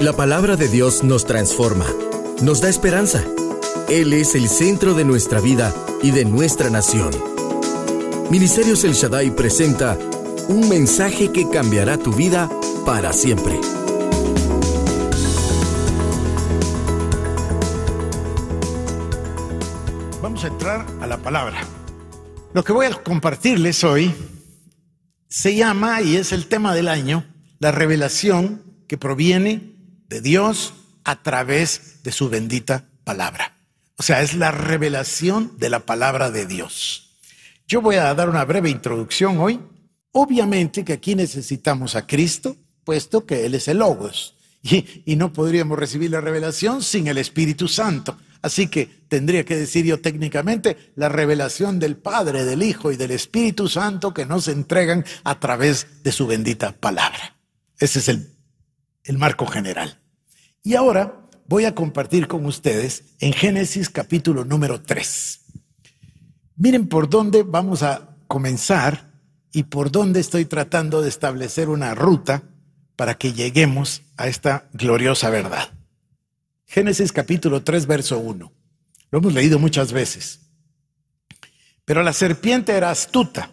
La palabra de Dios nos transforma, nos da esperanza. Él es el centro de nuestra vida y de nuestra nación. Ministerios El Shaddai presenta un mensaje que cambiará tu vida para siempre. Vamos a entrar a la palabra. Lo que voy a compartirles hoy se llama, y es el tema del año, la revelación que proviene de Dios a través de su bendita palabra. O sea, es la revelación de la palabra de Dios. Yo voy a dar una breve introducción hoy. Obviamente que aquí necesitamos a Cristo, puesto que Él es el Logos. Y, no podríamos recibir la revelación sin el Espíritu Santo. Así que tendría que decir yo técnicamente la revelación del Padre, del Hijo y del Espíritu Santo que nos entregan a través de su bendita palabra. Ese es el marco general. Y ahora voy a compartir con ustedes en Génesis capítulo número 3. Miren por dónde vamos a comenzar y por dónde estoy tratando de establecer una ruta para que lleguemos a esta gloriosa verdad. Génesis capítulo 3, verso 1. Lo hemos leído muchas veces. Pero la serpiente era astuta,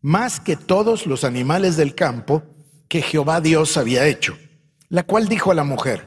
más que todos los animales del campo que Jehová Dios había hecho la cual dijo a la mujer,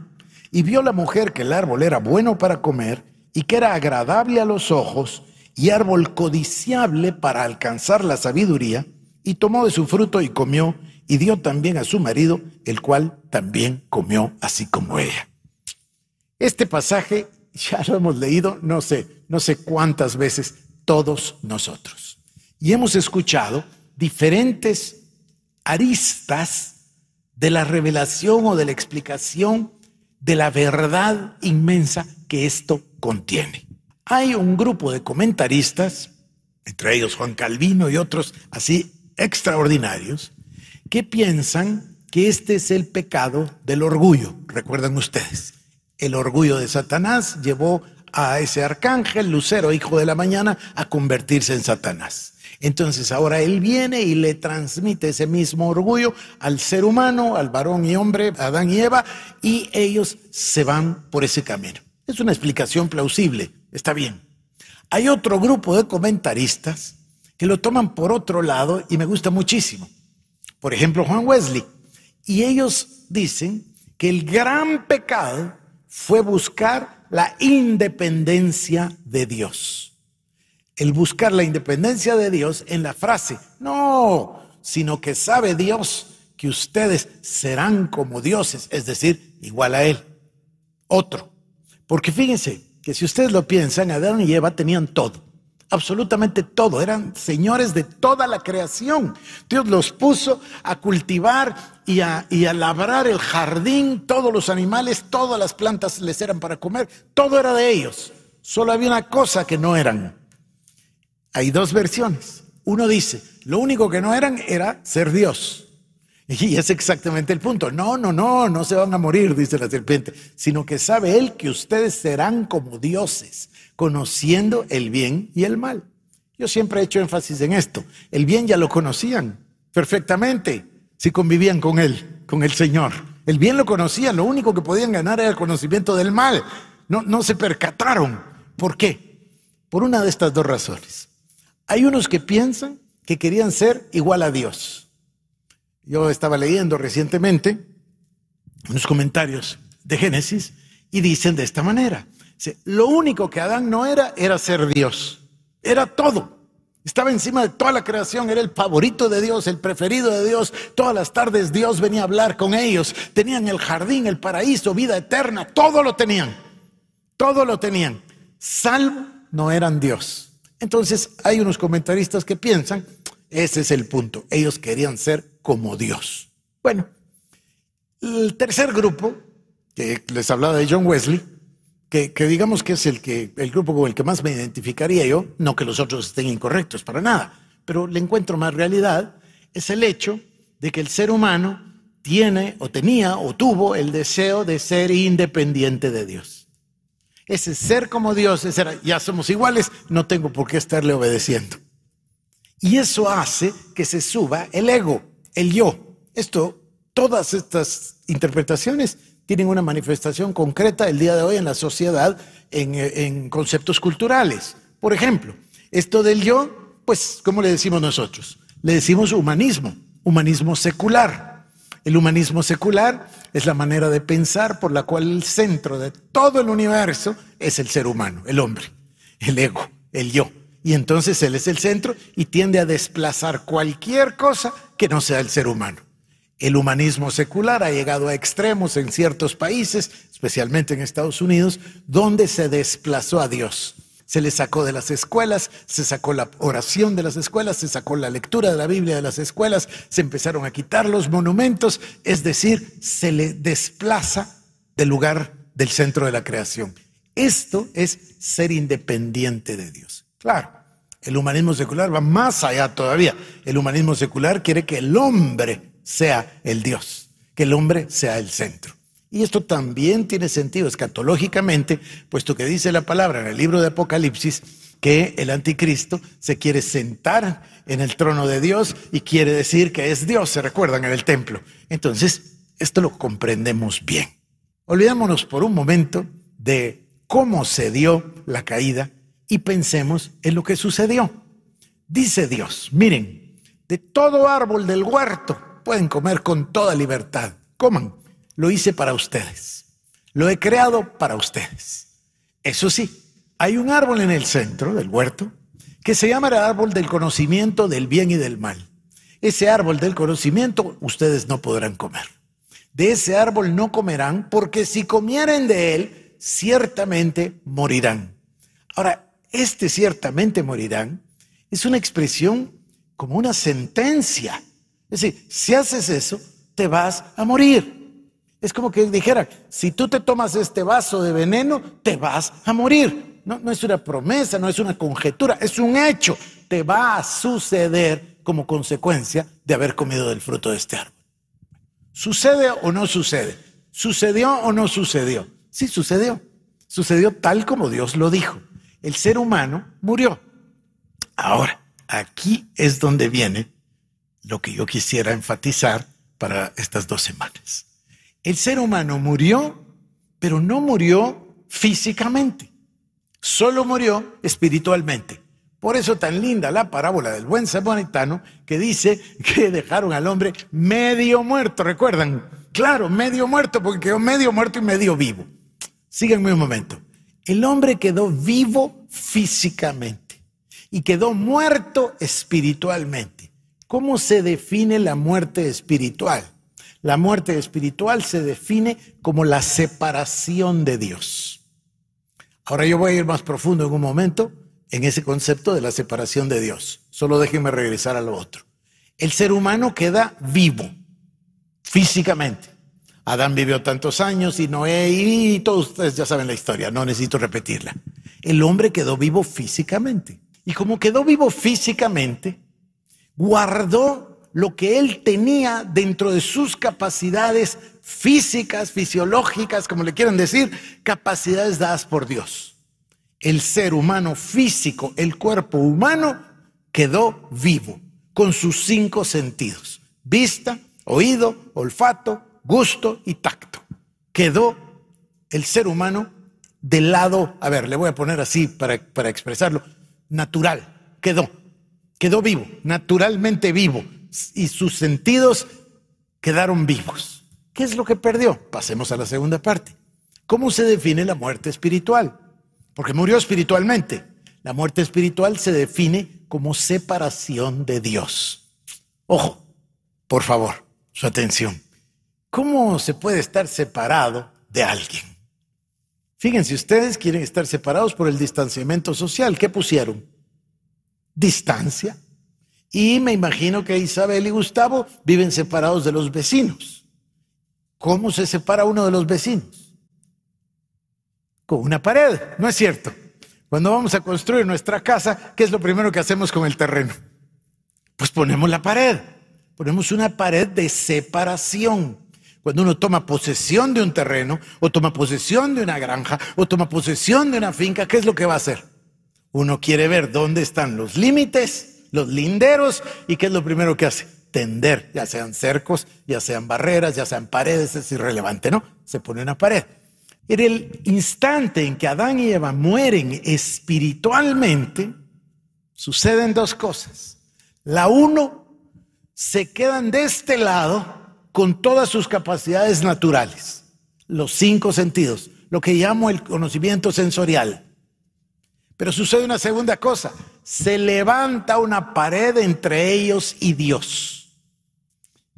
Y vio la mujer que el árbol era bueno para comer y que era agradable a los ojos y árbol codiciable para alcanzar la sabiduría, y tomó de su fruto y comió, y dio también a su marido, el cual también comió así como ella. Este pasaje ya lo hemos leído, no sé, no sé cuántas veces todos nosotros. Y hemos escuchado diferentes aristas de la revelación o de la explicación de la verdad inmensa que esto contiene. Hay un grupo de comentaristas, entre ellos Juan Calvino y otros así extraordinarios, que piensan que este es el pecado del orgullo. Recuerdan ustedes, el orgullo de Satanás llevó a ese arcángel, Lucero, hijo de la mañana, a convertirse en Satanás. Entonces ahora Él viene y le transmite ese mismo orgullo al ser humano, al varón y hombre, Adán y Eva, y ellos se van por ese camino. Es una explicación plausible, está bien. Hay otro grupo de comentaristas que lo toman por otro lado y me gusta muchísimo. Por ejemplo, Juan Wesley. Y ellos dicen que el gran pecado fue buscar la independencia de Dios el buscar la independencia de Dios en la frase, no, sino que sabe Dios que ustedes serán como dioses, es decir, igual a Él. Otro. Porque fíjense que si ustedes lo piensan, Adán y Eva tenían todo, absolutamente todo, eran señores de toda la creación. Dios los puso a cultivar y a, y a labrar el jardín, todos los animales, todas las plantas les eran para comer, todo era de ellos. Solo había una cosa que no eran, hay dos versiones. Uno dice, lo único que no eran era ser Dios. Y es exactamente el punto. No, no, no, no se van a morir, dice la serpiente, sino que sabe él que ustedes serán como dioses, conociendo el bien y el mal. Yo siempre he hecho énfasis en esto. El bien ya lo conocían perfectamente si convivían con él, con el Señor. El bien lo conocían, lo único que podían ganar era el conocimiento del mal. No, no se percataron. ¿Por qué? Por una de estas dos razones. Hay unos que piensan que querían ser igual a Dios. Yo estaba leyendo recientemente unos comentarios de Génesis y dicen de esta manera, lo único que Adán no era era ser Dios, era todo. Estaba encima de toda la creación, era el favorito de Dios, el preferido de Dios. Todas las tardes Dios venía a hablar con ellos. Tenían el jardín, el paraíso, vida eterna, todo lo tenían. Todo lo tenían. Salvo no eran Dios. Entonces hay unos comentaristas que piensan, ese es el punto, ellos querían ser como Dios. Bueno, el tercer grupo que les hablaba de John Wesley, que, digamos que es el, que, el grupo con el que más me identificaría yo, no que los otros estén incorrectos para nada, pero le encuentro más realidad, es el hecho de que el ser humano tiene o tenía o tuvo el deseo de ser independiente de Dios. Ese ser como Dios, ese ya somos iguales, no tengo por qué estarle obedeciendo. Y eso hace que se suba el ego, el yo. Esto, todas estas interpretaciones tienen una manifestación concreta el día de hoy en la sociedad en, en conceptos culturales. Por ejemplo, esto del yo, pues, ¿cómo le decimos nosotros? Le decimos humanismo, humanismo secular. El humanismo secular es la manera de pensar por la cual el centro de todo el universo es el ser humano, el hombre, el ego, el yo. Y entonces él es el centro y tiende a desplazar cualquier cosa que no sea el ser humano. El humanismo secular ha llegado a extremos en ciertos países, especialmente en Estados Unidos, donde se desplazó a Dios. Se le sacó de las escuelas, se sacó la oración de las escuelas, se sacó la lectura de la Biblia de las escuelas, se empezaron a quitar los monumentos, es decir, se le desplaza del lugar del centro de la creación. Esto es ser independiente de Dios. Claro, el humanismo secular va más allá todavía. El humanismo secular quiere que el hombre sea el Dios, que el hombre sea el centro. Y esto también tiene sentido escatológicamente, puesto que dice la palabra en el libro de Apocalipsis que el anticristo se quiere sentar en el trono de Dios y quiere decir que es Dios, se recuerdan en el templo. Entonces, esto lo comprendemos bien. Olvidémonos por un momento de cómo se dio la caída y pensemos en lo que sucedió. Dice Dios, miren, de todo árbol del huerto pueden comer con toda libertad. Coman, lo hice para ustedes. Lo he creado para ustedes. Eso sí, hay un árbol en el centro del huerto que se llama el árbol del conocimiento del bien y del mal. Ese árbol del conocimiento ustedes no podrán comer. De ese árbol no comerán porque si comieren de él, ciertamente morirán. Ahora, este ciertamente morirán, es una expresión como una sentencia. Es decir, si haces eso, te vas a morir. Es como que dijera, si tú te tomas este vaso de veneno, te vas a morir. No, es una promesa, no es una conjetura, es un hecho. Te va a suceder como consecuencia de haber comido del fruto de este árbol. ¿Sucede o no sucede? ¿Sucedió o no sucedió? Sí, sucedió. Sucedió tal como Dios lo dijo el ser humano murió. Ahora, aquí es donde viene lo que yo quisiera enfatizar para estas dos semanas. El ser humano murió, pero no murió físicamente, solo murió espiritualmente. Por eso tan linda la parábola del buen samaritano que dice que dejaron al hombre medio muerto, ¿recuerdan? Claro, medio muerto, porque quedó medio muerto y medio vivo. Síganme un momento. El hombre quedó vivo físicamente y quedó muerto espiritualmente. ¿Cómo se define la muerte espiritual? La muerte espiritual se define como la separación de Dios. Ahora yo voy a ir más profundo en un momento en ese concepto de la separación de Dios. Solo déjenme regresar a lo otro. El ser humano queda vivo físicamente. Adán vivió tantos años y Noé y todos ustedes ya saben la historia, no necesito repetirla. El hombre quedó vivo físicamente. Y como quedó vivo físicamente, guardó lo que él tenía dentro de sus capacidades físicas, fisiológicas, como le quieran decir, capacidades dadas por Dios. El ser humano físico, el cuerpo humano, quedó vivo con sus cinco sentidos. Vista, oído, olfato, gusto y tacto. Quedó el ser humano del lado, a ver, le voy a poner así para, para expresarlo, natural, quedó, quedó vivo, naturalmente vivo, y sus sentidos quedaron vivos. ¿Qué es lo que perdió? Pasemos a la segunda parte. ¿Cómo se define la muerte espiritual? Porque murió espiritualmente. La muerte espiritual se define como separación de Dios. Ojo, por favor, su atención. ¿Cómo se puede estar separado de alguien? Fíjense, ustedes quieren estar separados por el distanciamiento social. ¿Qué pusieron? Distancia. Y me imagino que Isabel y Gustavo viven separados de los vecinos. ¿Cómo se separa uno de los vecinos? Con una pared, ¿no es cierto? Cuando vamos a construir nuestra casa, ¿qué es lo primero que hacemos con el terreno? Pues ponemos la pared, ponemos una pared de separación. Cuando uno toma posesión de un terreno, o toma posesión de una granja, o toma posesión de una finca, ¿qué es lo que va a hacer? Uno quiere ver dónde están los límites, los linderos, y ¿qué es lo primero que hace? tender, ya sean cercos, ya sean barreras, ya sean paredes, es irrelevante, ¿no? Se pone una pared. En el instante en que Adán y Eva mueren espiritualmente, suceden dos cosas. La uno, se quedan de este lado con todas sus capacidades naturales, los cinco sentidos, lo que llamo el conocimiento sensorial. Pero sucede una segunda cosa, se levanta una pared entre ellos y Dios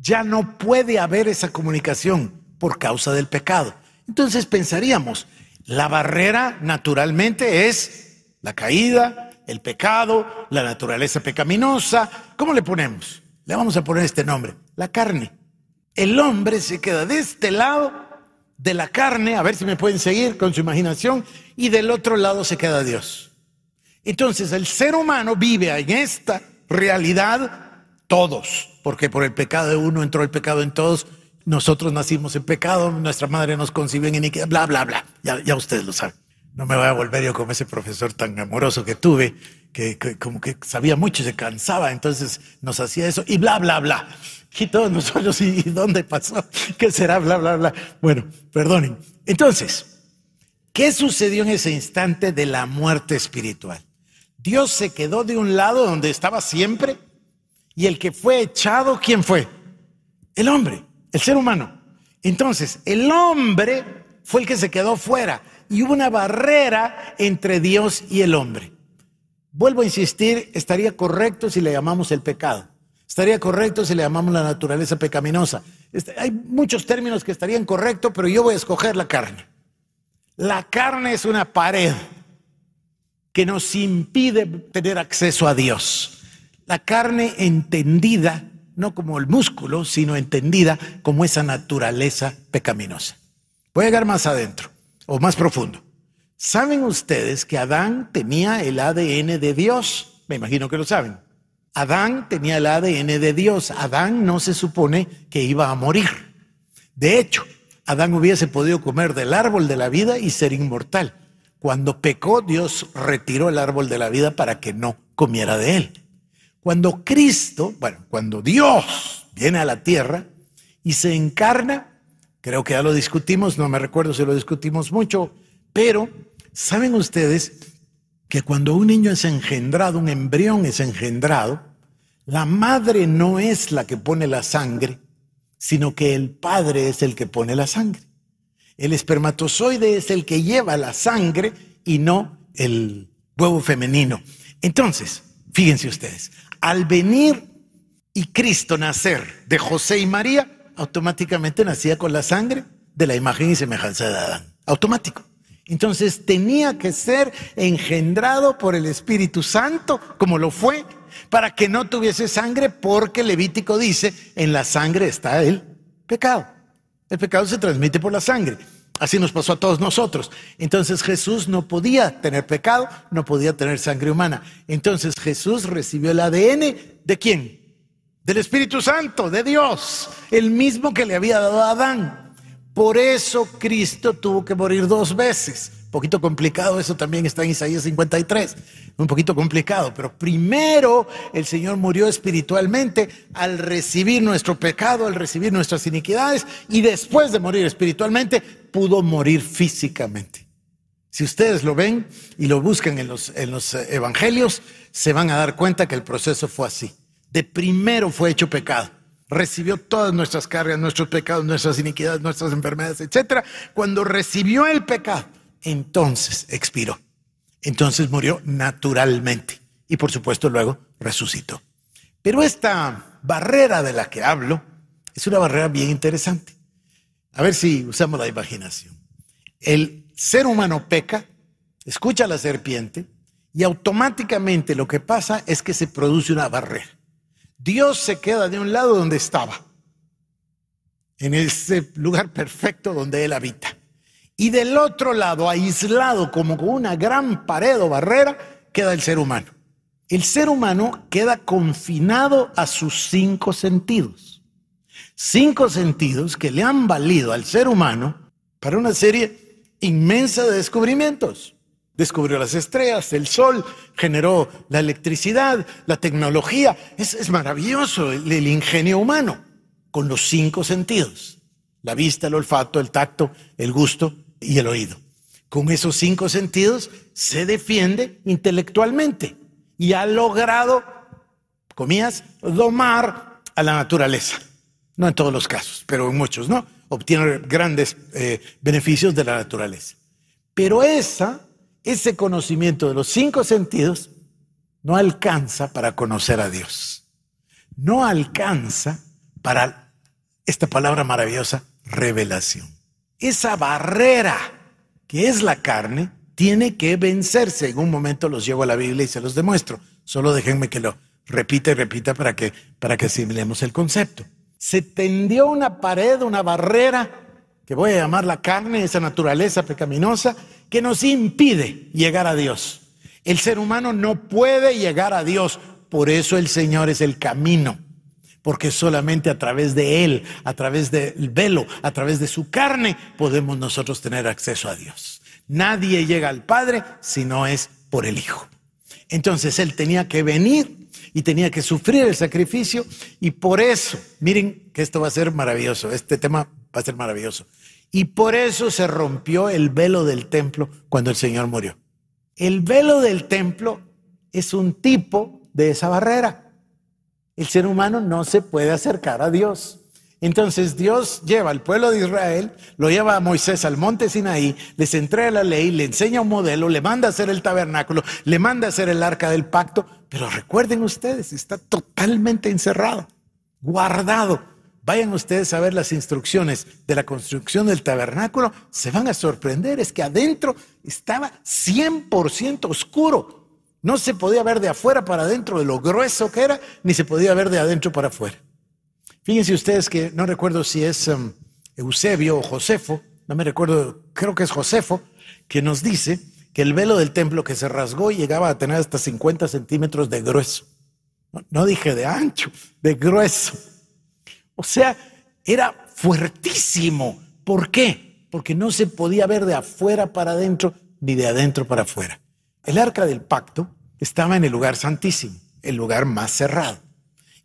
ya no puede haber esa comunicación por causa del pecado. Entonces pensaríamos, la barrera naturalmente es la caída, el pecado, la naturaleza pecaminosa. ¿Cómo le ponemos? Le vamos a poner este nombre, la carne. El hombre se queda de este lado de la carne, a ver si me pueden seguir con su imaginación, y del otro lado se queda Dios. Entonces el ser humano vive en esta realidad todos, porque por el pecado de uno entró el pecado en todos. Nosotros nacimos en pecado, nuestra madre nos concibió en iniquidad, bla, bla, bla. Ya, ya ustedes lo saben. No me voy a volver yo como ese profesor tan amoroso que tuve, que, como que sabía mucho se cansaba, entonces nos hacía eso y bla, bla, bla. Y todos nosotros, ¿y dónde pasó? ¿Qué será? Bla, bla, bla. Bueno, perdonen. Entonces, ¿qué sucedió en ese instante de la muerte espiritual? Dios se quedó de un lado donde estaba siempre y el que fue echado, ¿quién fue? El hombre, el ser humano. Entonces, el hombre fue el que se quedó fuera y hubo una barrera entre Dios y el hombre. Vuelvo a insistir, estaría correcto si le llamamos el pecado. Estaría correcto si le llamamos la naturaleza pecaminosa. Este, hay muchos términos que estarían correctos, pero yo voy a escoger la carne. La carne es una pared que nos impide tener acceso a Dios la carne entendida, no como el músculo, sino entendida como esa naturaleza pecaminosa. Voy a llegar más adentro o más profundo. ¿Saben ustedes que Adán tenía el ADN de Dios? Me imagino que lo saben. Adán tenía el ADN de Dios. Adán no se supone que iba a morir. De hecho, Adán hubiese podido comer del árbol de la vida y ser inmortal. Cuando pecó, Dios retiró el árbol de la vida para que no comiera de él. Cuando Cristo, bueno, cuando Dios viene a la tierra y se encarna, creo que ya lo discutimos, no me recuerdo si lo discutimos mucho, pero ¿saben ustedes que cuando un niño es engendrado, un embrión es engendrado, la madre no es la que pone la sangre, sino que el padre es el que pone la sangre. El espermatozoide es el que lleva la sangre y no el huevo femenino. Entonces, fíjense ustedes, al venir y Cristo nacer de José y María, automáticamente nacía con la sangre de la imagen y semejanza de Adán. Automático. Entonces tenía que ser engendrado por el Espíritu Santo, como lo fue, para que no tuviese sangre, porque Levítico dice, en la sangre está el pecado. El pecado se transmite por la sangre. Así nos pasó a todos nosotros. Entonces Jesús no podía tener pecado, no podía tener sangre humana. Entonces Jesús recibió el ADN de quién? Del Espíritu Santo, de Dios, el mismo que le había dado a Adán. Por eso Cristo tuvo que morir dos veces poquito complicado, eso también está en Isaías 53, un poquito complicado, pero primero el Señor murió espiritualmente al recibir nuestro pecado, al recibir nuestras iniquidades, y después de morir espiritualmente pudo morir físicamente. Si ustedes lo ven y lo buscan en los, en los eh, evangelios, se van a dar cuenta que el proceso fue así. De primero fue hecho pecado recibió todas nuestras cargas, nuestros pecados, nuestras iniquidades, nuestras enfermedades, etcétera. Cuando recibió el pecado, entonces expiró. Entonces murió naturalmente y por supuesto luego resucitó. Pero esta barrera de la que hablo es una barrera bien interesante. A ver si usamos la imaginación. El ser humano peca, escucha a la serpiente y automáticamente lo que pasa es que se produce una barrera. Dios se queda de un lado donde estaba en ese lugar perfecto donde Él habita. Y del otro lado, aislado como con una gran pared o barrera, queda el ser humano. El ser humano queda confinado a sus cinco sentidos. Cinco sentidos que le han valido al ser humano para una serie inmensa de descubrimientos. Descubrió las estrellas, el sol, generó la electricidad, la tecnología. Es, maravilloso el ingenio humano con los cinco sentidos. La vista, el olfato, el tacto, el gusto y el oído. Con esos cinco sentidos se defiende intelectualmente y ha logrado, comillas, domar a la naturaleza. No en todos los casos, pero en muchos, ¿no? Obtiene grandes eh, beneficios de la naturaleza. Pero esa, ese conocimiento de los cinco sentidos no alcanza para conocer a Dios. No alcanza para esta palabra maravillosa, revelación. Esa barrera que es la carne tiene que vencerse. En un momento los llevo a la Biblia y se los demuestro. Solo déjenme que lo repita y repita para que, para que asimilemos el concepto. Se tendió una pared, una barrera, que voy a llamar la carne, esa naturaleza pecaminosa, que nos impide llegar a Dios. El ser humano no puede llegar a Dios, por eso el Señor es el camino porque solamente a través de Él, a través del velo, a través de su carne, podemos nosotros tener acceso a Dios. Nadie llega al Padre si no es por el Hijo. Entonces Él tenía que venir y tenía que sufrir el sacrificio y por eso, miren que esto va a ser maravilloso, este tema va a ser maravilloso. Y por eso se rompió el velo del templo cuando el Señor murió. El velo del templo es un tipo de esa barrera. El ser humano no se puede acercar a Dios. Entonces Dios lleva al pueblo de Israel, lo lleva a Moisés al monte Sinaí, les entrega la ley, le enseña un modelo, le manda a hacer el tabernáculo, le manda a hacer el arca del pacto, pero recuerden ustedes, está totalmente encerrado, guardado. Vayan ustedes a ver las instrucciones de la construcción del tabernáculo, se van a sorprender, es que adentro estaba 100% oscuro, no se podía ver de afuera para adentro de lo grueso que era, ni se podía ver de adentro para afuera. Fíjense ustedes que no recuerdo si es um, Eusebio o Josefo, no me recuerdo, creo que es Josefo, que nos dice que el velo del templo que se rasgó llegaba a tener hasta 50 centímetros de grueso. no dije de ancho, de grueso. O sea, era fuertísimo. ¿Por qué? Porque no se podía ver de afuera para adentro ni de adentro para afuera. El arca del pacto estaba en el lugar santísimo, el lugar más cerrado.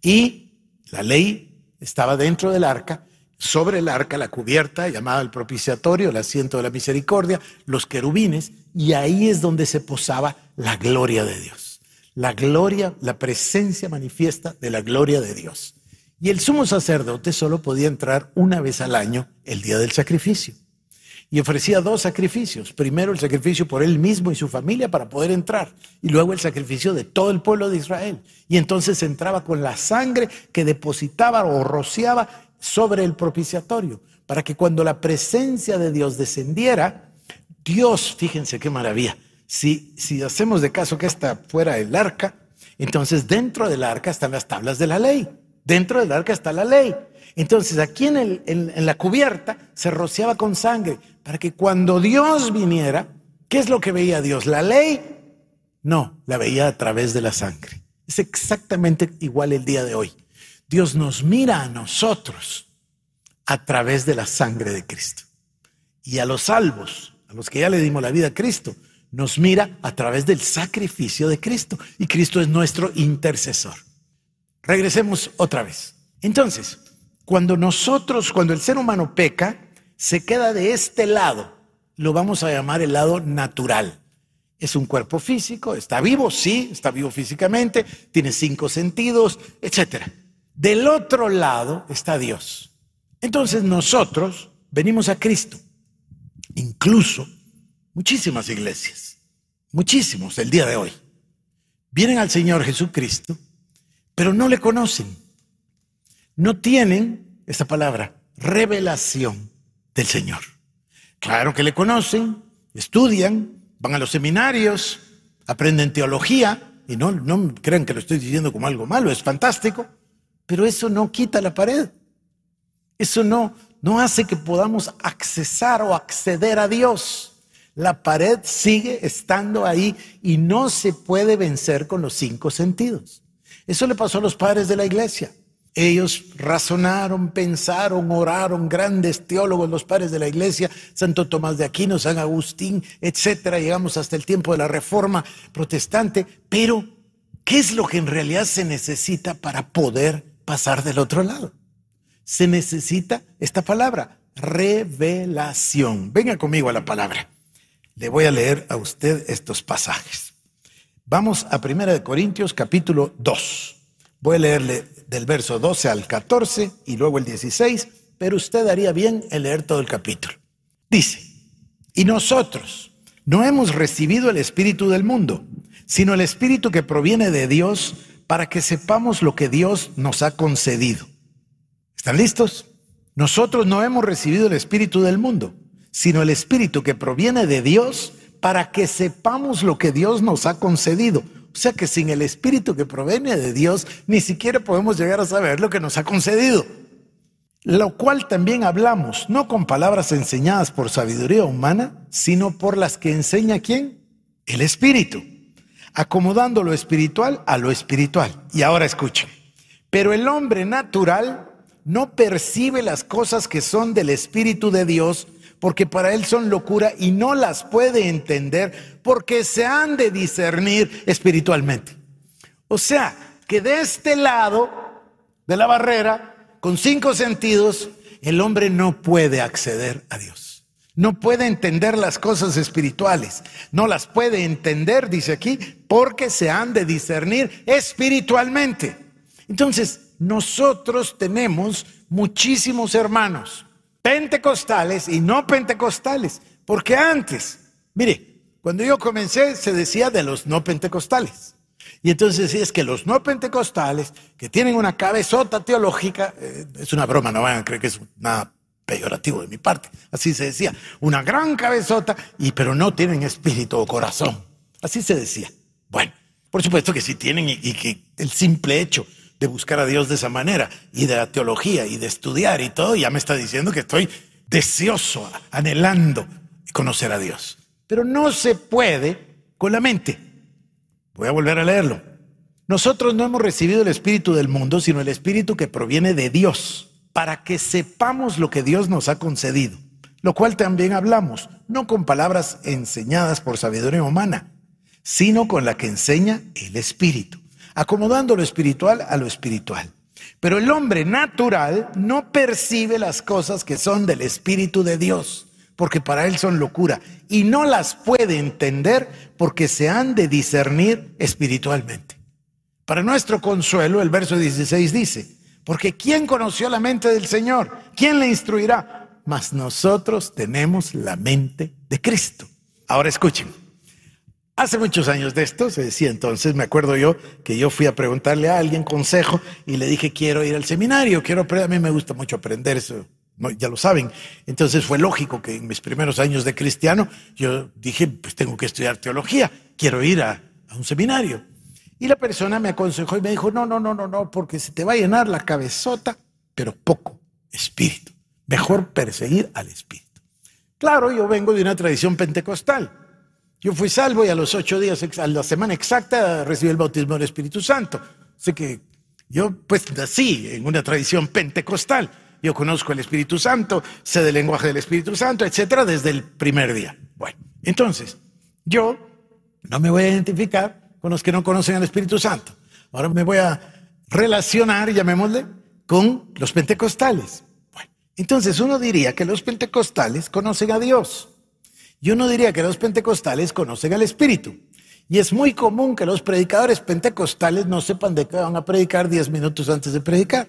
Y la ley estaba dentro del arca, sobre el arca la cubierta llamada el propiciatorio, el asiento de la misericordia, los querubines, y ahí es donde se posaba la gloria de Dios. La gloria, la presencia manifiesta de la gloria de Dios. Y el sumo sacerdote solo podía entrar una vez al año, el día del sacrificio y ofrecía dos sacrificios. Primero el sacrificio por él mismo y su familia para poder entrar y luego el sacrificio de todo el pueblo de Israel. Y entonces entraba con la sangre que depositaba o rociaba sobre el propiciatorio para que cuando la presencia de Dios descendiera, Dios, fíjense qué maravilla, si, si hacemos de caso que esta fuera el arca, entonces dentro del arca están las tablas de la ley, dentro del arca está la ley. Entonces aquí en, la cubierta se rociaba con sangre para que cuando Dios viniera, ¿qué es lo que veía Dios? ¿La ley? No, la veía a través de la sangre. Es exactamente igual el día de hoy. Dios nos mira a nosotros a través de la sangre de Cristo. Y a los salvos, a los que ya le dimos la vida a Cristo, nos mira a través del sacrificio de Cristo. Y Cristo es nuestro intercesor. Regresemos otra vez. Entonces, cuando nosotros, cuando el ser humano peca, se queda de este lado. Lo vamos a llamar el lado natural. Es un cuerpo físico, está vivo, sí, está vivo físicamente, tiene cinco sentidos, etc. Del otro lado está Dios. Entonces nosotros venimos a Cristo. Incluso muchísimas iglesias, muchísimos el día de hoy, vienen al Señor Jesucristo, pero no le conocen no tienen esta palabra, revelación del Señor. Claro que le conocen, estudian, van a los seminarios, aprenden teología, y no, no crean que lo estoy diciendo como algo malo, es fantástico, pero eso no quita la pared. Eso no, no hace que podamos accesar o acceder a Dios. La pared sigue estando ahí y no se puede vencer con los cinco sentidos. Eso le pasó a los padres de la iglesia. Ellos razonaron, pensaron, oraron, grandes teólogos, los padres de la iglesia, Santo Tomás de Aquino, San Agustín, etcétera. Llegamos hasta el tiempo de la reforma protestante. Pero, ¿qué es lo que en realidad se necesita para poder pasar del otro lado? Se necesita esta palabra, revelación. Venga conmigo a la palabra. Le voy a leer a usted estos pasajes. Vamos a 1 Corintios capítulo 2. Voy a leerle del verso 12 al 14 y luego el 16, pero usted haría bien en leer todo el capítulo. Dice, y nosotros no hemos recibido el Espíritu del mundo, sino el Espíritu que proviene de Dios para que sepamos lo que Dios nos ha concedido. ¿Están listos? Nosotros no hemos recibido el Espíritu del mundo, sino el Espíritu que proviene de Dios para que sepamos lo que Dios nos ha concedido. O sea que sin el Espíritu que proviene de Dios, ni siquiera podemos llegar a saber lo que nos ha concedido. Lo cual también hablamos, no con palabras enseñadas por sabiduría humana, sino por las que enseña quién? El Espíritu, acomodando lo espiritual a lo espiritual. Y ahora escuchen, pero el hombre natural no percibe las cosas que son del Espíritu de Dios, porque para él son locura y no las puede entender porque se han de discernir espiritualmente. O sea, que de este lado de la barrera, con cinco sentidos, el hombre no puede acceder a Dios. No puede entender las cosas espirituales. No las puede entender, dice aquí, porque se han de discernir espiritualmente. Entonces, nosotros tenemos muchísimos hermanos pentecostales y no pentecostales. Porque antes, mire, cuando yo comencé se decía de los no pentecostales. Y entonces es que los no pentecostales, que tienen una cabezota teológica, eh, es una broma, no vayan a creer que es nada peyorativo de mi parte, así se decía, una gran cabezota, y pero no tienen espíritu o corazón. Así se decía. Bueno, por supuesto que sí tienen y que el simple hecho de buscar a Dios de esa manera y de la teología y de estudiar y todo, ya me está diciendo que estoy deseoso, anhelando conocer a Dios. Pero no se puede con la mente. Voy a volver a leerlo. Nosotros no hemos recibido el espíritu del mundo, sino el espíritu que proviene de Dios, para que sepamos lo que Dios nos ha concedido, lo cual también hablamos, no con palabras enseñadas por sabiduría humana, sino con la que enseña el espíritu acomodando lo espiritual a lo espiritual. Pero el hombre natural no percibe las cosas que son del Espíritu de Dios, porque para él son locura, y no las puede entender porque se han de discernir espiritualmente. Para nuestro consuelo, el verso 16 dice, porque ¿quién conoció la mente del Señor? ¿Quién le instruirá? Mas nosotros tenemos la mente de Cristo. Ahora escuchen. Hace muchos años de esto, se decía entonces, me acuerdo yo que yo fui a preguntarle a alguien consejo y le dije, quiero ir al seminario, quiero aprender, a mí me gusta mucho aprender eso, ya lo saben. Entonces fue lógico que en mis primeros años de cristiano yo dije, pues tengo que estudiar teología, quiero ir a, a un seminario. Y la persona me aconsejó y me dijo, no, no, no, no, no, porque se te va a llenar la cabezota, pero poco espíritu. Mejor perseguir al espíritu. Claro, yo vengo de una tradición pentecostal. Yo fui salvo y a los ocho días, a la semana exacta, recibí el bautismo del Espíritu Santo. Así que yo pues nací en una tradición pentecostal. Yo conozco el Espíritu Santo, sé del lenguaje del Espíritu Santo, etcétera, desde el primer día. Bueno, entonces, yo no me voy a identificar con los que no conocen al Espíritu Santo. Ahora me voy a relacionar, llamémosle, con los pentecostales. Bueno, entonces uno diría que los pentecostales conocen a Dios. Yo no diría que los pentecostales conocen al Espíritu. Y es muy común que los predicadores pentecostales no sepan de qué van a predicar diez minutos antes de predicar.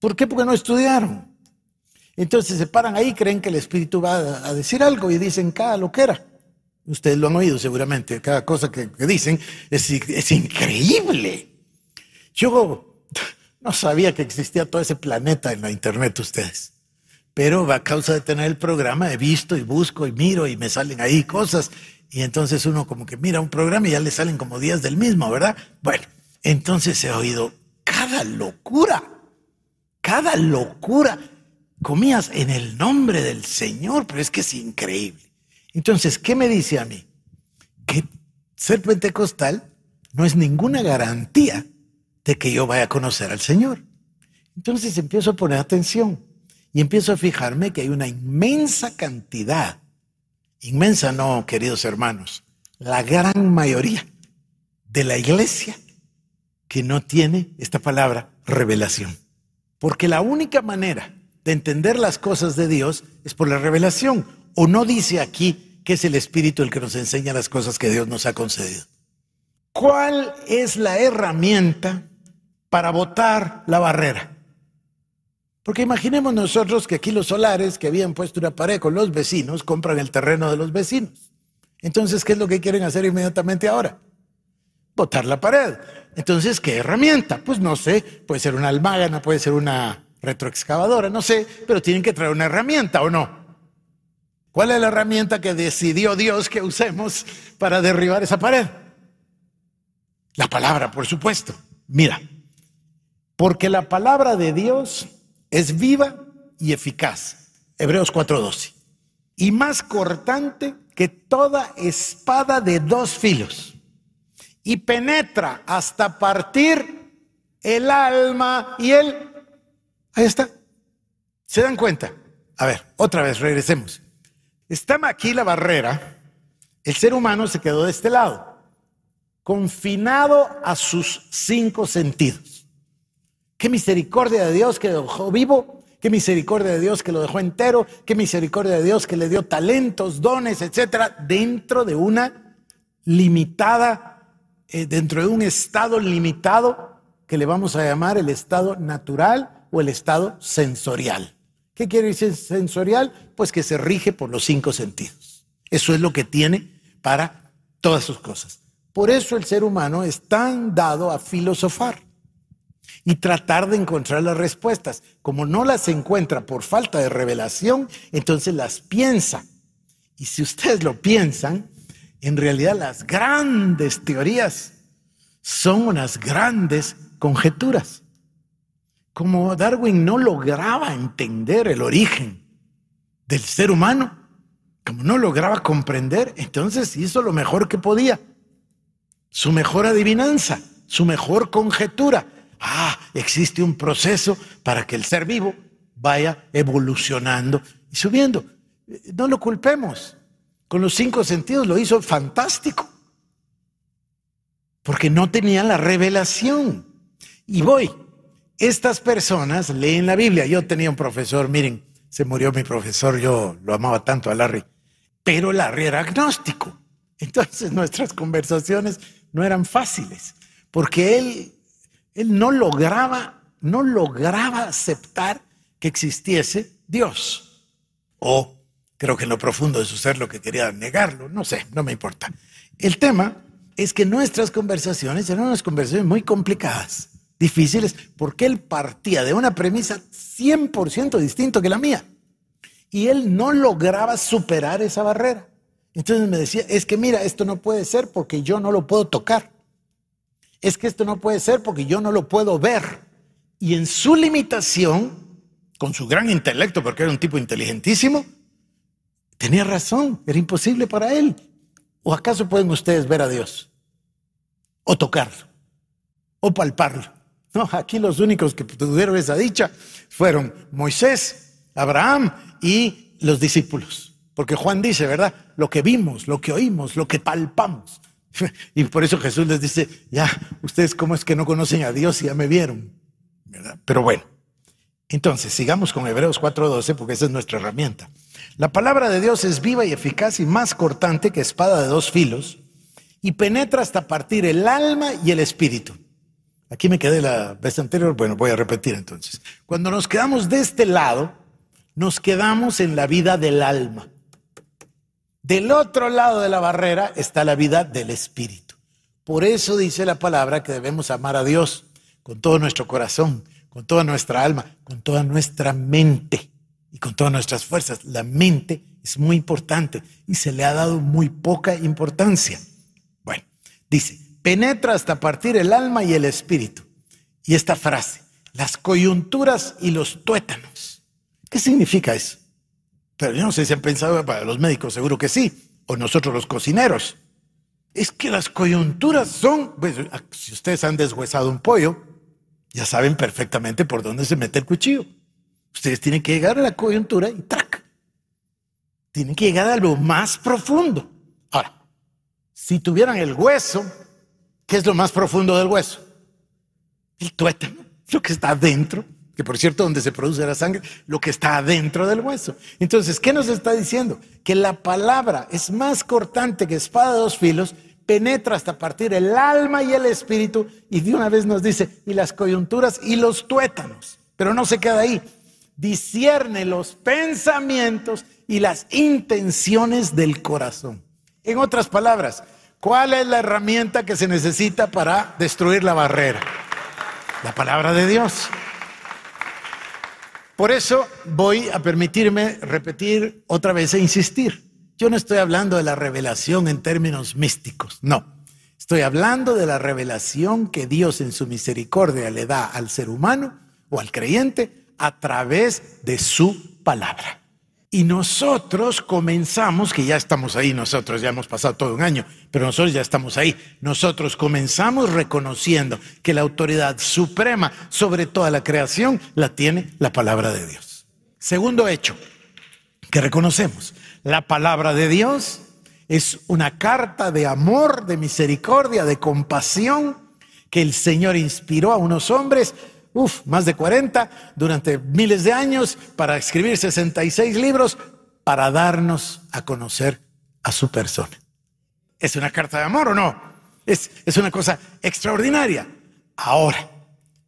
¿Por qué? Porque no estudiaron. Entonces se paran ahí, creen que el Espíritu va a decir algo y dicen cada loquera. Ustedes lo han oído seguramente, cada cosa que, dicen es, es increíble. Yo no sabía que existía todo ese planeta en la internet ustedes pero a causa de tener el programa he visto y busco y miro y me salen ahí cosas y entonces uno como que mira un programa y ya le salen como días del mismo, ¿verdad? Bueno, entonces he oído cada locura, cada locura. comías en el nombre del Señor, pero es que es increíble. Entonces, ¿qué me dice a mí? Que ser pentecostal no es ninguna garantía de que yo vaya a conocer al Señor. Entonces empiezo a poner atención y empiezo a fijarme que hay una inmensa cantidad, inmensa no, queridos hermanos, la gran mayoría de la iglesia que no tiene esta palabra revelación. Porque la única manera de entender las cosas de Dios es por la revelación. O no dice aquí que es el Espíritu el que nos enseña las cosas que Dios nos ha concedido. ¿Cuál es la herramienta para botar la barrera? Porque imaginemos nosotros que aquí los solares que habían puesto una pared con los vecinos compran el terreno de los vecinos. Entonces, ¿qué es lo que quieren hacer inmediatamente ahora? Botar la pared. Entonces, ¿qué herramienta? Pues no sé, puede ser una almágana, puede ser una retroexcavadora, no sé, pero tienen que traer una herramienta o no. ¿Cuál es la herramienta que decidió Dios que usemos para derribar esa pared? La palabra, por supuesto. Mira, porque la palabra de Dios es viva y eficaz. Hebreos 4:12. Y más cortante que toda espada de dos filos. Y penetra hasta partir el alma y el Ahí está. ¿Se dan cuenta? A ver, otra vez, regresemos. Está aquí la barrera. El ser humano se quedó de este lado, confinado a sus cinco sentidos. Qué misericordia de Dios que lo dejó vivo, qué misericordia de Dios que lo dejó entero, qué misericordia de Dios que le dio talentos, dones, etcétera, dentro de una limitada, eh, dentro de un estado limitado que le vamos a llamar el estado natural o el estado sensorial. ¿Qué quiere decir sensorial? Pues que se rige por los cinco sentidos. Eso es lo que tiene para todas sus cosas. Por eso el ser humano es tan dado a filosofar y tratar de encontrar las respuestas. Como no las encuentra por falta de revelación, entonces las piensa. Y si ustedes lo piensan, en realidad las grandes teorías son unas grandes conjeturas como Darwin no lograba entender el origen del ser humano, como no lograba comprender, entonces hizo lo mejor que podía, su mejor adivinanza, su mejor conjetura. Ah, existe un proceso para que el ser vivo vaya evolucionando y subiendo. No lo culpemos. Con los cinco sentidos lo hizo fantástico. Porque no tenía la revelación. Y voy, estas personas leen la Biblia. Yo tenía un profesor, miren, se murió mi profesor, yo lo amaba tanto a Larry, pero Larry era agnóstico. Entonces nuestras conversaciones no eran fáciles, porque él, él no lograba, no lograba aceptar que existiese Dios. O creo que en lo profundo de su ser lo que quería negarlo, no sé, no me importa. El tema es que nuestras conversaciones eran unas conversaciones muy complicadas difíciles porque él partía de una premisa 100% distinto que la mía. Y él no lograba superar esa barrera. Entonces me decía, es que mira, esto no puede ser porque yo no lo puedo tocar. Es que esto no puede ser porque yo no lo puedo ver. Y en su limitación, con su gran intelecto, porque era un tipo inteligentísimo, tenía razón, era imposible para él. ¿O acaso pueden ustedes ver a Dios? O tocarlo, o palparlo. No, aquí los únicos que tuvieron esa dicha fueron Moisés, Abraham y los discípulos. Porque Juan dice, ¿verdad? Lo que vimos, lo que oímos, lo que palpamos. Y por eso Jesús les dice, ya, ustedes cómo es que no conocen a Dios y ya me vieron. Pero bueno, entonces sigamos con Hebreos 4:12 porque esa es nuestra herramienta. La palabra de Dios es viva y eficaz y más cortante que espada de dos filos y penetra hasta partir el alma y el espíritu Aquí me quedé la vez anterior, bueno, voy a repetir entonces. Cuando nos quedamos de este lado, nos quedamos en la vida del alma. Del otro lado de la barrera está la vida del espíritu. Por eso dice la palabra que debemos amar a Dios con todo nuestro corazón, con toda nuestra alma, con toda nuestra mente y con todas nuestras fuerzas. La mente es muy importante y se le ha dado muy poca importancia. Bueno, dice, penetra hasta partir el alma y el espíritu. Y esta frase, las coyunturas y los tuétanos. ¿Qué significa eso? Pero yo no sé si han pensado para los médicos, seguro que sí, o nosotros los cocineros. Es que las coyunturas son, pues, si ustedes han deshuesado un pollo, ya saben perfectamente por dónde se mete el cuchillo. Ustedes tienen que llegar a la coyuntura y ¡trac! Tienen que llegar a lo más profundo. Ahora, si tuvieran el hueso, ¿qué es lo más profundo del hueso? El tuétano, lo que está adentro, que por cierto, donde se produce la sangre, lo que está adentro del hueso. Entonces, ¿qué nos está diciendo? Que la palabra es más cortante que espada de dos filos, penetra hasta partir el alma y el espíritu, y de una vez nos dice, y las coyunturas y los tuétanos. Pero no se queda ahí. Discierne los pensamientos y las intenciones del corazón. En otras palabras, ¿cuál es la herramienta que se necesita para destruir la barrera? La palabra de Dios. Por eso voy a permitirme repetir otra vez e insistir. Yo no estoy hablando de la revelación en términos místicos, no. Estoy hablando de la revelación que Dios en su misericordia le da al ser humano o al creyente a través de su palabra. Y nosotros comenzamos, que ya estamos ahí, nosotros ya hemos pasado todo un año, pero nosotros ya estamos ahí. Nosotros comenzamos reconociendo que la autoridad suprema sobre toda la creación la tiene la palabra de Dios. Segundo hecho que reconocemos, la palabra de Dios es una carta de amor, de misericordia, de compasión que el Señor inspiró a unos hombres uf, más de 40 durante miles de años para escribir 66 libros para darnos a conocer a su persona. ¿Es una carta de amor o no? Es, es una cosa extraordinaria. Ahora,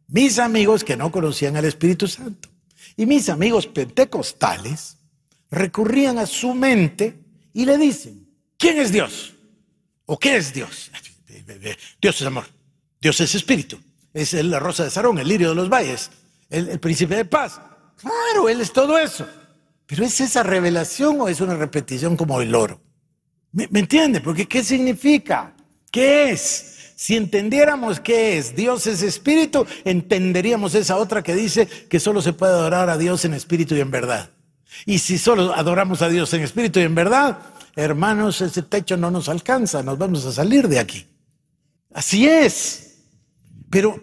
mis amigos que no conocían al Espíritu Santo y mis amigos pentecostales recurrían a su mente y le dicen, ¿quién es Dios? ¿O qué es Dios? Dios es amor, Dios es espíritu, es la rosa de Sarón, el lirio de los valles, el, príncipe de paz. Claro, Él es todo eso. Pero ¿es esa revelación o es una repetición como el oro? ¿Me, ¿Me, entiende? Porque ¿qué significa? ¿Qué es? Si entendiéramos qué es, Dios es espíritu, entenderíamos esa otra que dice que solo se puede adorar a Dios en espíritu y en verdad. Y si solo adoramos a Dios en espíritu y en verdad, hermanos, ese techo no nos alcanza, nos vamos a salir de aquí. Así es. Pero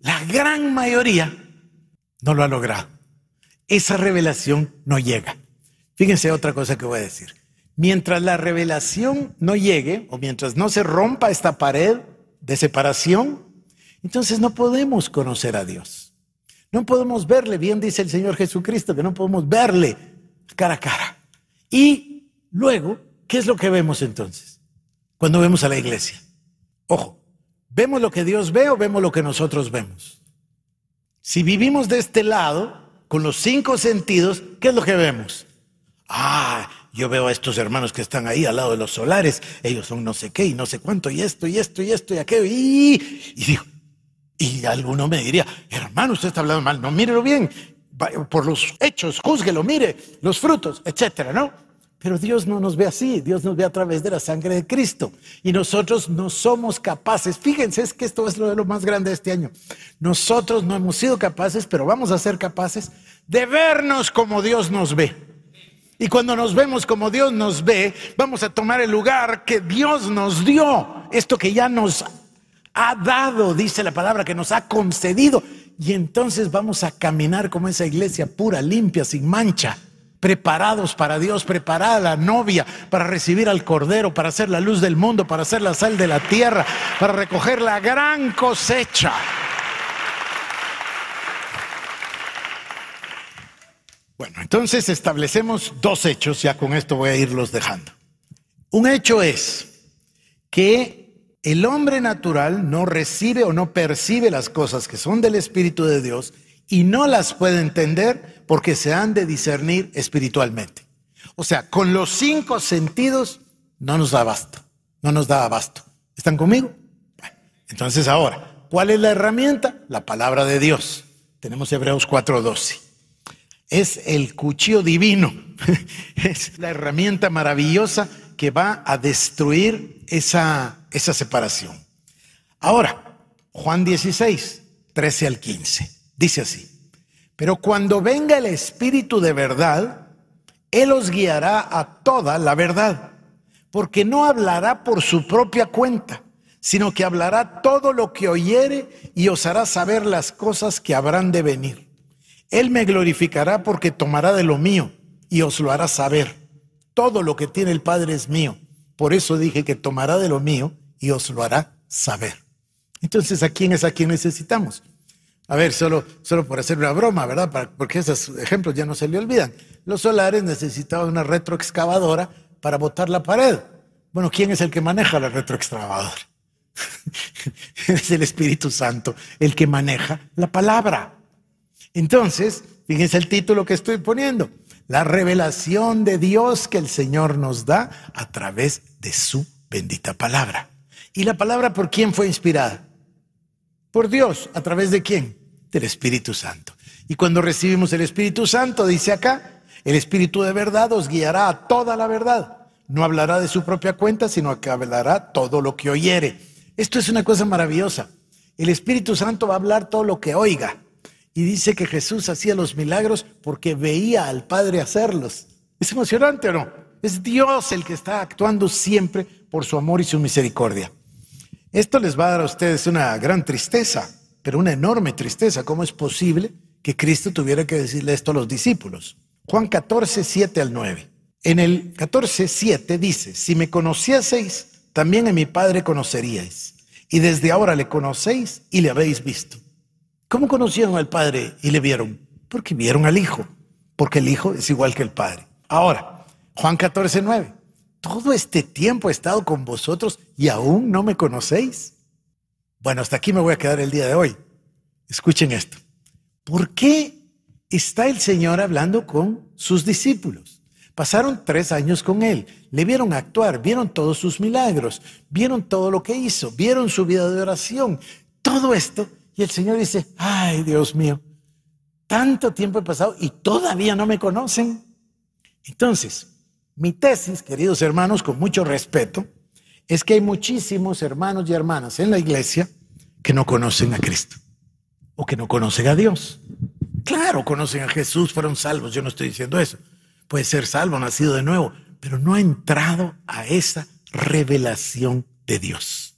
la gran mayoría no lo ha logrado. Esa revelación no llega. Fíjense otra cosa que voy a decir. Mientras la revelación no llegue, o mientras no se rompa esta pared de separación, entonces no podemos conocer a Dios. No podemos verle, bien dice el Señor Jesucristo, que no podemos verle cara a cara. Y luego, ¿qué es lo que vemos entonces? Cuando vemos a la iglesia. Ojo, ¿Vemos lo que Dios ve o vemos lo que nosotros vemos? Si vivimos de este lado, con los cinco sentidos, ¿qué es lo que vemos? Ah, yo veo a estos hermanos que están ahí al lado de los solares, ellos son no sé qué y no sé cuánto, y esto, y esto, y esto, y aquello, y, y digo, y alguno me diría, hermano, usted está hablando mal, no, mírelo bien, por los hechos, júzguelo, mire los frutos, etcétera, ¿no? Pero Dios no nos ve así, Dios nos ve a través de la sangre de Cristo. Y nosotros no somos capaces, fíjense, es que esto es lo, de lo más grande de este año. Nosotros no hemos sido capaces, pero vamos a ser capaces de vernos como Dios nos ve. Y cuando nos vemos como Dios nos ve, vamos a tomar el lugar que Dios nos dio. Esto que ya nos ha dado, dice la palabra, que nos ha concedido. Y entonces vamos a caminar como esa iglesia pura, limpia, sin mancha preparados para Dios, preparada la novia para recibir al Cordero, para ser la luz del mundo, para ser la sal de la tierra, para recoger la gran cosecha. Bueno, entonces establecemos dos hechos, ya con esto voy a irlos dejando. Un hecho es que el hombre natural no recibe o no percibe las cosas que son del Espíritu de Dios y no las puede entender porque se han de discernir espiritualmente. O sea, con los cinco sentidos no nos da abasto, no nos da abasto. ¿Están conmigo? entonces ahora, ¿cuál es la herramienta? La palabra de Dios. Tenemos Hebreos 4:12. Es el cuchillo divino, es la herramienta maravillosa que va a destruir esa, esa separación. Ahora, Juan 16, 13 al 15. Dice así, Pero cuando venga el Espíritu de verdad, Él os guiará a toda la verdad, porque no hablará por su propia cuenta, sino que hablará todo lo que oyere y os hará saber las cosas que habrán de venir. Él me glorificará porque tomará de lo mío y os lo hará saber. Todo lo que tiene el Padre es mío. Por eso dije que tomará de lo mío y os lo hará saber. Entonces, ¿a quién es a quien necesitamos? A ver, solo, solo por hacer una broma, ¿verdad? porque esos ejemplos ya no se le olvidan. Los solares necesitaban una retroexcavadora para botar la pared. Bueno, ¿quién es el que maneja la retroexcavadora? es el Espíritu Santo el que maneja la palabra. Entonces, fíjense el título que estoy poniendo. La revelación de Dios que el Señor nos da a través de su bendita palabra. ¿Y la palabra por quién fue inspirada? Por Dios. ¿A través de quién? Del Espíritu Santo. Y cuando recibimos el Espíritu Santo, dice acá, el Espíritu de verdad os guiará a toda la verdad. No hablará de su propia cuenta, sino que hablará todo lo que oyere. Esto es una cosa maravillosa. El Espíritu Santo va a hablar todo lo que oiga. Y dice que Jesús hacía los milagros porque veía al Padre hacerlos. ¿Es emocionante o no? Es Dios el que está actuando siempre por su amor y su misericordia. Esto les va a dar a ustedes una gran tristeza, pero una enorme tristeza. ¿Cómo es posible que Cristo tuviera que decirle esto a los discípulos? Juan 14, 7 al 9. En el 14, 7 dice, si me conocieseis, también a mi Padre conoceríais. Y desde ahora le conocéis y le habéis visto. ¿Cómo conocieron al Padre y le vieron? Porque vieron al Hijo, porque el Hijo es igual que el Padre. Ahora, Juan 14, 9 todo este tiempo he estado con vosotros y aún no me conocéis. Bueno, hasta aquí me voy a quedar el día de hoy. Escuchen esto. ¿Por qué está el Señor hablando con sus discípulos? Pasaron tres años con Él, le vieron actuar, vieron todos sus milagros, vieron todo lo que hizo, vieron su vida de oración, todo esto. Y el Señor dice, ay Dios mío, tanto tiempo he pasado y todavía no me conocen. Entonces, mi tesis, queridos hermanos, con mucho respeto, es que hay muchísimos hermanos y hermanas en la iglesia que no conocen a Cristo o que no conocen a Dios. Claro, conocen a Jesús, fueron salvos, yo no estoy diciendo eso. Puede ser salvo, nacido de nuevo, pero no ha entrado a esa revelación de Dios.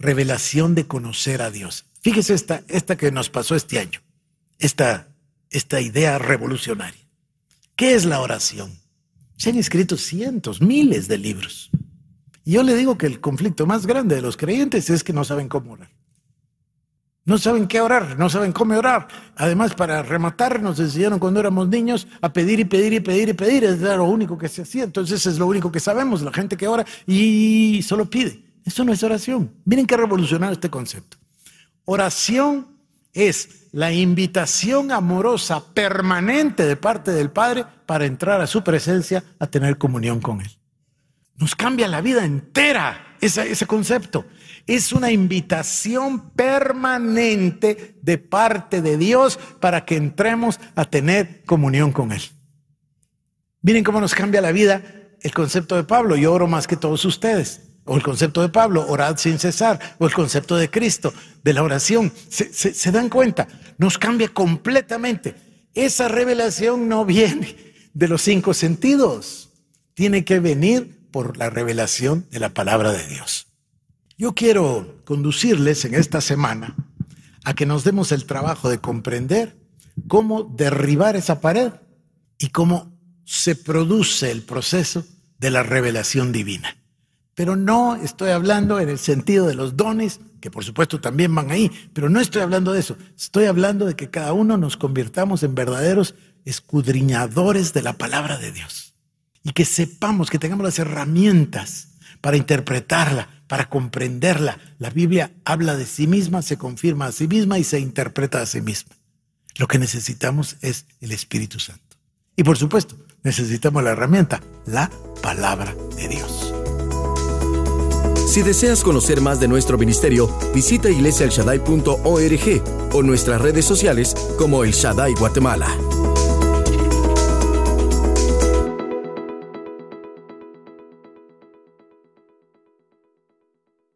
Revelación de conocer a Dios. Fíjese esta, esta que nos pasó este año, esta, esta idea revolucionaria. ¿Qué es la oración? Se han escrito cientos, miles de libros. Yo le digo que el conflicto más grande de los creyentes es que no saben cómo orar. No saben qué orar, no saben cómo orar. Además, para rematar, nos enseñaron cuando éramos niños a pedir y pedir y pedir y pedir. Es lo único que se hacía. Entonces es lo único que sabemos, la gente que ora y solo pide. Eso no es oración. Miren qué revolucionario este concepto. Oración es la invitación amorosa permanente de parte del Padre para entrar a su presencia a tener comunión con Él. Nos cambia la vida entera ese, concepto. Es una invitación permanente de parte de Dios para que entremos a tener comunión con Él. Miren cómo nos cambia la vida el concepto de Pablo. Yo oro más que todos ustedes o el concepto de Pablo, orad sin cesar, o el concepto de Cristo, de la oración, se, dan cuenta, nos cambia completamente. Esa revelación no viene de los cinco sentidos, tiene que venir por la revelación de la palabra de Dios. Yo quiero conducirles en esta semana a que nos demos el trabajo de comprender cómo derribar esa pared y cómo se produce el proceso de la revelación divina. Pero no estoy hablando en el sentido de los dones, que por supuesto también van ahí, pero no estoy hablando de eso. Estoy hablando de que cada uno nos convirtamos en verdaderos escudriñadores de la palabra de Dios. Y que sepamos, que tengamos las herramientas para interpretarla, para comprenderla. La Biblia habla de sí misma, se confirma a sí misma y se interpreta a sí misma. Lo que necesitamos es el Espíritu Santo. Y por supuesto, necesitamos la herramienta, la palabra de Dios. Si deseas conocer más de nuestro ministerio, visita iglesialshaddai.org o nuestras redes sociales como El Shaddai Guatemala.